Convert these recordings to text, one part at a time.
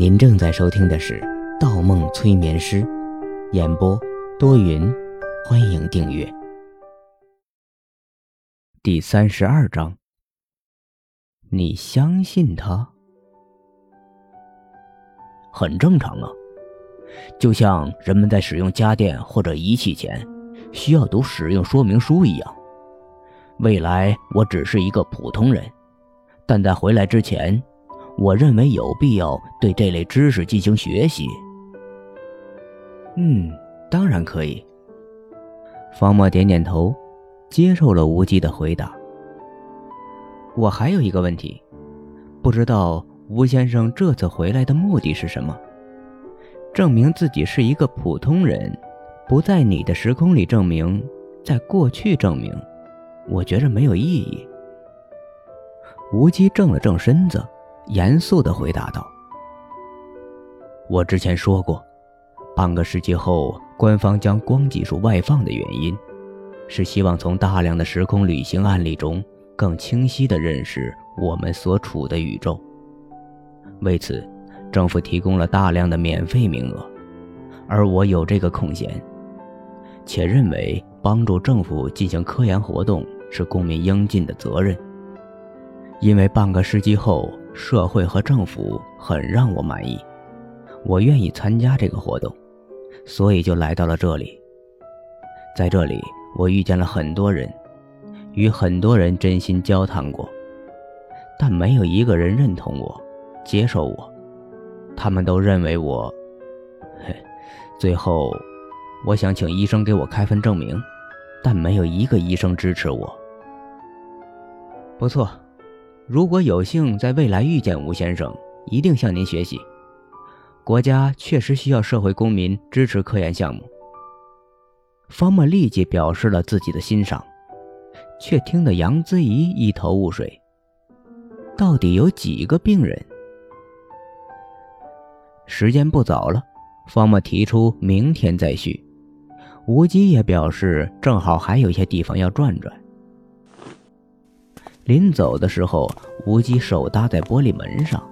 您正在收听的是《盗梦催眠师》，演播多云，欢迎订阅。第三十二章，你相信他？很正常啊，就像人们在使用家电或者仪器前需要读使用说明书一样。未来我只是一个普通人，但在回来之前。我认为有必要对这类知识进行学习。嗯，当然可以。方墨点点头，接受了无忌的回答。我还有一个问题，不知道吴先生这次回来的目的是什么？证明自己是一个普通人，不在你的时空里证明，在过去证明，我觉着没有意义。无忌正了正身子。严肃地回答道：“我之前说过，半个世纪后官方将光技术外放的原因，是希望从大量的时空旅行案例中更清晰地认识我们所处的宇宙。为此，政府提供了大量的免费名额，而我有这个空闲，且认为帮助政府进行科研活动是公民应尽的责任。因为半个世纪后。”社会和政府很让我满意，我愿意参加这个活动，所以就来到了这里。在这里，我遇见了很多人，与很多人真心交谈过，但没有一个人认同我、接受我。他们都认为我……嘿，最后，我想请医生给我开份证明，但没有一个医生支持我。不错。如果有幸在未来遇见吴先生，一定向您学习。国家确实需要社会公民支持科研项目。方墨立即表示了自己的欣赏，却听得杨子怡一头雾水。到底有几个病人？时间不早了，方墨提出明天再续。吴基也表示正好还有些地方要转转。临走的时候，无极手搭在玻璃门上，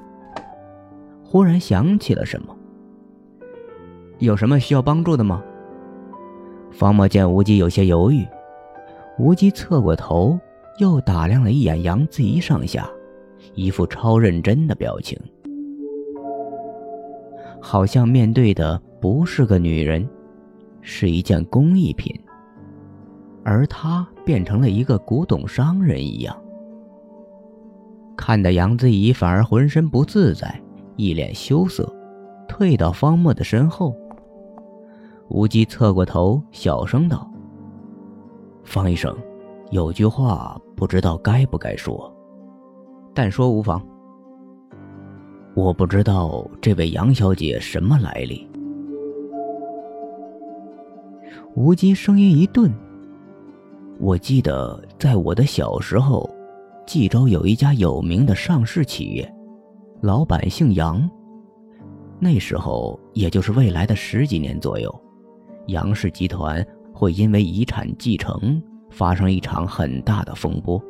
忽然想起了什么。有什么需要帮助的吗？方墨见无极有些犹豫，无极侧过头，又打量了一眼杨子怡上下，一副超认真的表情，好像面对的不是个女人，是一件工艺品，而他变成了一个古董商人一样。看得杨子怡反而浑身不自在，一脸羞涩，退到方墨的身后。无忌侧过头，小声道：“方医生，有句话不知道该不该说，但说无妨。我不知道这位杨小姐什么来历。”无忌声音一顿：“我记得在我的小时候。”冀州有一家有名的上市企业，老板姓杨。那时候，也就是未来的十几年左右，杨氏集团会因为遗产继承发生一场很大的风波，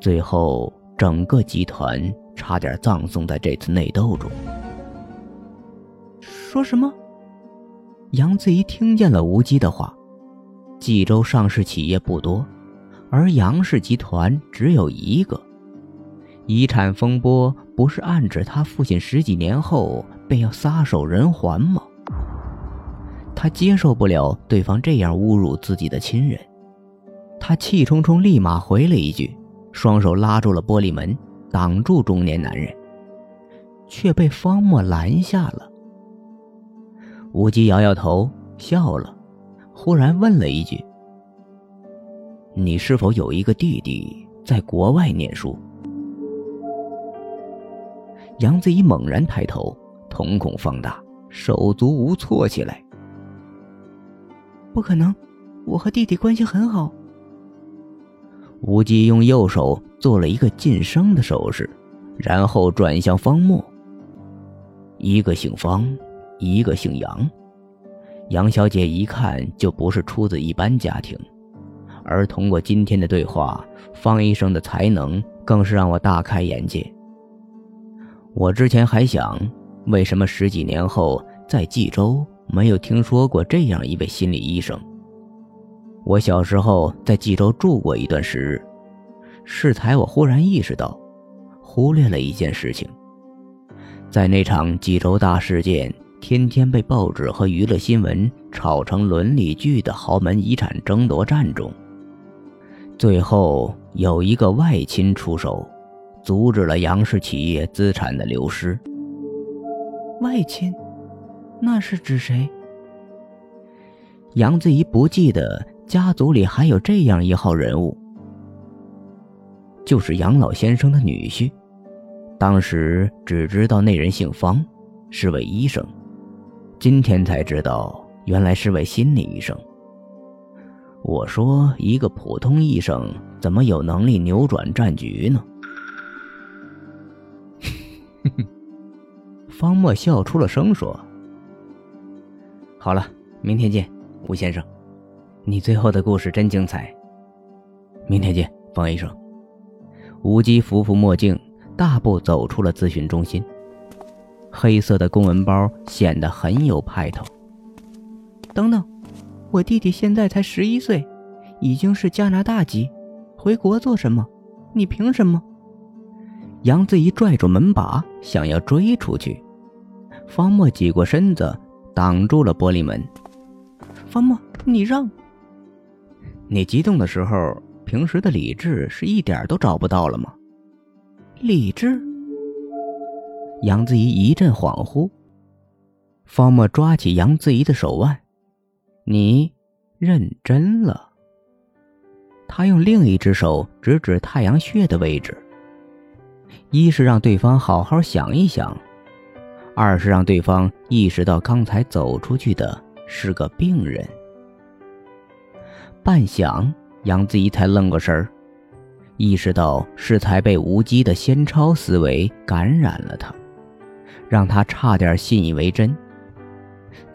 最后整个集团差点葬送在这次内斗中。说什么？杨子怡听见了无忌的话。冀州上市企业不多。而杨氏集团只有一个，遗产风波不是暗指他父亲十几年后便要撒手人寰吗？他接受不了对方这样侮辱自己的亲人，他气冲冲立马回了一句，双手拉住了玻璃门，挡住中年男人，却被方墨拦下了。无极摇摇头，笑了，忽然问了一句。你是否有一个弟弟在国外念书？杨子怡猛然抬头，瞳孔放大，手足无措起来。不可能，我和弟弟关系很好。无忌用右手做了一个噤声的手势，然后转向方墨。一个姓方，一个姓杨，杨小姐一看就不是出自一般家庭。而通过今天的对话，方医生的才能更是让我大开眼界。我之前还想，为什么十几年后在冀州没有听说过这样一位心理医生？我小时候在冀州住过一段时日，适才我忽然意识到，忽略了一件事情。在那场冀州大事件，天天被报纸和娱乐新闻炒成伦理剧的豪门遗产争夺战中，最后有一个外亲出手，阻止了杨氏企业资产的流失。外亲，那是指谁？杨子怡不记得家族里还有这样一号人物，就是杨老先生的女婿。当时只知道那人姓方，是位医生，今天才知道原来是位心理医生。我说，一个普通医生怎么有能力扭转战局呢？方墨笑出了声，说：“好了，明天见，吴先生。你最后的故事真精彩。明天见，方医生。”吴基扶扶墨镜，大步走出了咨询中心。黑色的公文包显得很有派头。等等，我弟弟现在才十一岁，已经是加拿大籍，回国做什么？你凭什么？杨子怡拽住门把，想要追出去。方墨挤过身子，挡住了玻璃门。方墨，你让！你激动的时候，平时的理智是一点都找不到了吗？理智？杨子怡一阵恍惚。方墨抓起杨子怡的手腕：“你认真了。”他用另一只手指指太阳穴的位置，一是让对方好好想一想。二是让对方意识到刚才走出去的是个病人。半晌，杨子怡才愣个神儿，意识到是才被无机的先超思维感染了他，让他差点信以为真。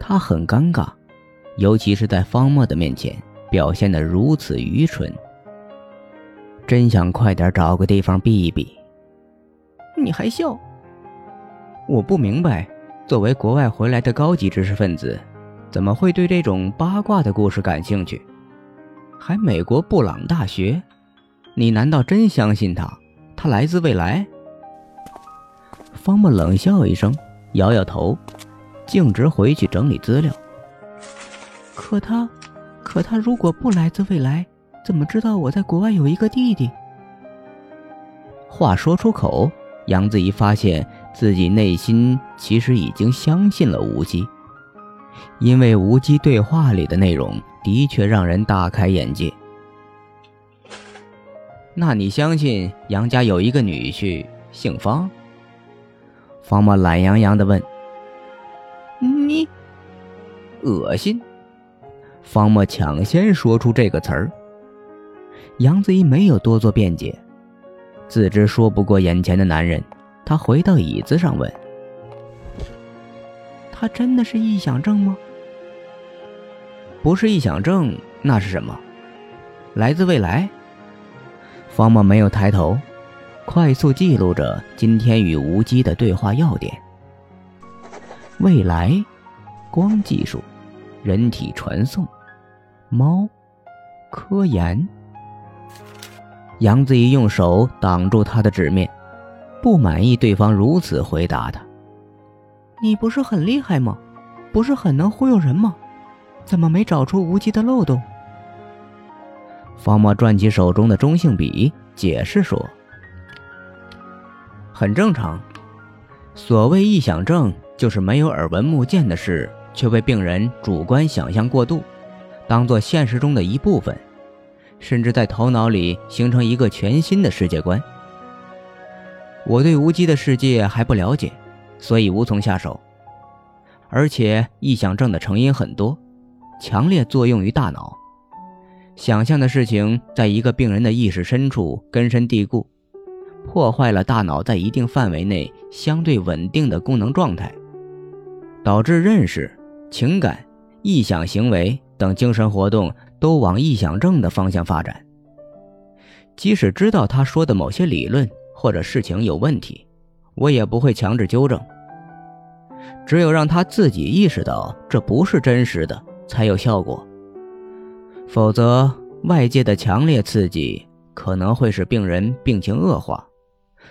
他很尴尬，尤其是在方墨的面前表现得如此愚蠢。真想快点找个地方避一避。你还笑？我不明白，作为国外回来的高级知识分子，怎么会对这种八卦的故事感兴趣？还美国布朗大学，你难道真相信他？他来自未来？方墨冷笑一声，摇摇头，径直回去整理资料。可他，可他如果不来自未来，怎么知道我在国外有一个弟弟？话说出口，杨子怡发现。自己内心其实已经相信了无机，因为无机对话里的内容的确让人大开眼界。那你相信杨家有一个女婿姓方？方默懒洋洋地问。你，恶心！方墨抢先说出这个词儿。杨子怡没有多做辩解，自知说不过眼前的男人。他回到椅子上问：“他真的是臆想症吗？不是臆想症，那是什么？来自未来？”方墨没有抬头，快速记录着今天与吴基的对话要点：未来，光技术，人体传送，猫，科研。杨子怡用手挡住他的纸面。不满意对方如此回答他。你不是很厉害吗？不是很能忽悠人吗？怎么没找出无机的漏洞？方墨转起手中的中性笔，解释说：“很正常。所谓臆想症，就是没有耳闻目见的事，却被病人主观想象过度，当做现实中的一部分，甚至在头脑里形成一个全新的世界观。”我对无机的世界还不了解，所以无从下手。而且臆想症的成因很多，强烈作用于大脑，想象的事情在一个病人的意识深处根深蒂固，破坏了大脑在一定范围内相对稳定的功能状态，导致认识、情感、臆想行为等精神活动都往臆想症的方向发展。即使知道他说的某些理论。或者事情有问题，我也不会强制纠正。只有让他自己意识到这不是真实的，才有效果。否则，外界的强烈刺激可能会使病人病情恶化，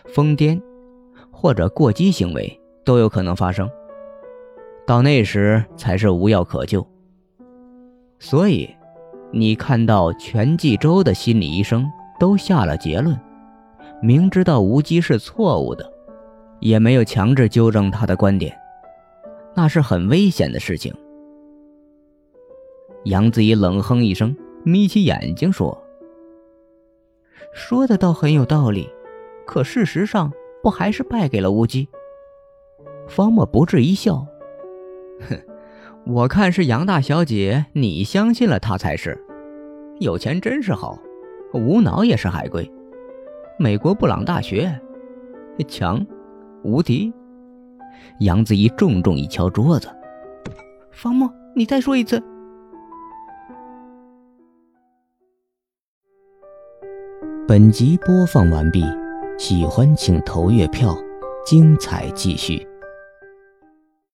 疯癫或者过激行为都有可能发生。到那时才是无药可救。所以，你看到全冀州的心理医生都下了结论，明知道无机是错误的，也没有强制纠正他的观点，那是很危险的事情。杨子怡冷哼一声，眯起眼睛说：“说的倒很有道理，可事实上不还是败给了无机？”方墨不置一笑。哼，我看是杨大小姐，你相信了他才是。有钱真是好，无脑也是海归。美国布朗大学，强，无敌。杨子怡重重一敲桌子。方墨，你再说一次。本集播放完毕，喜欢请投月票，精彩继续。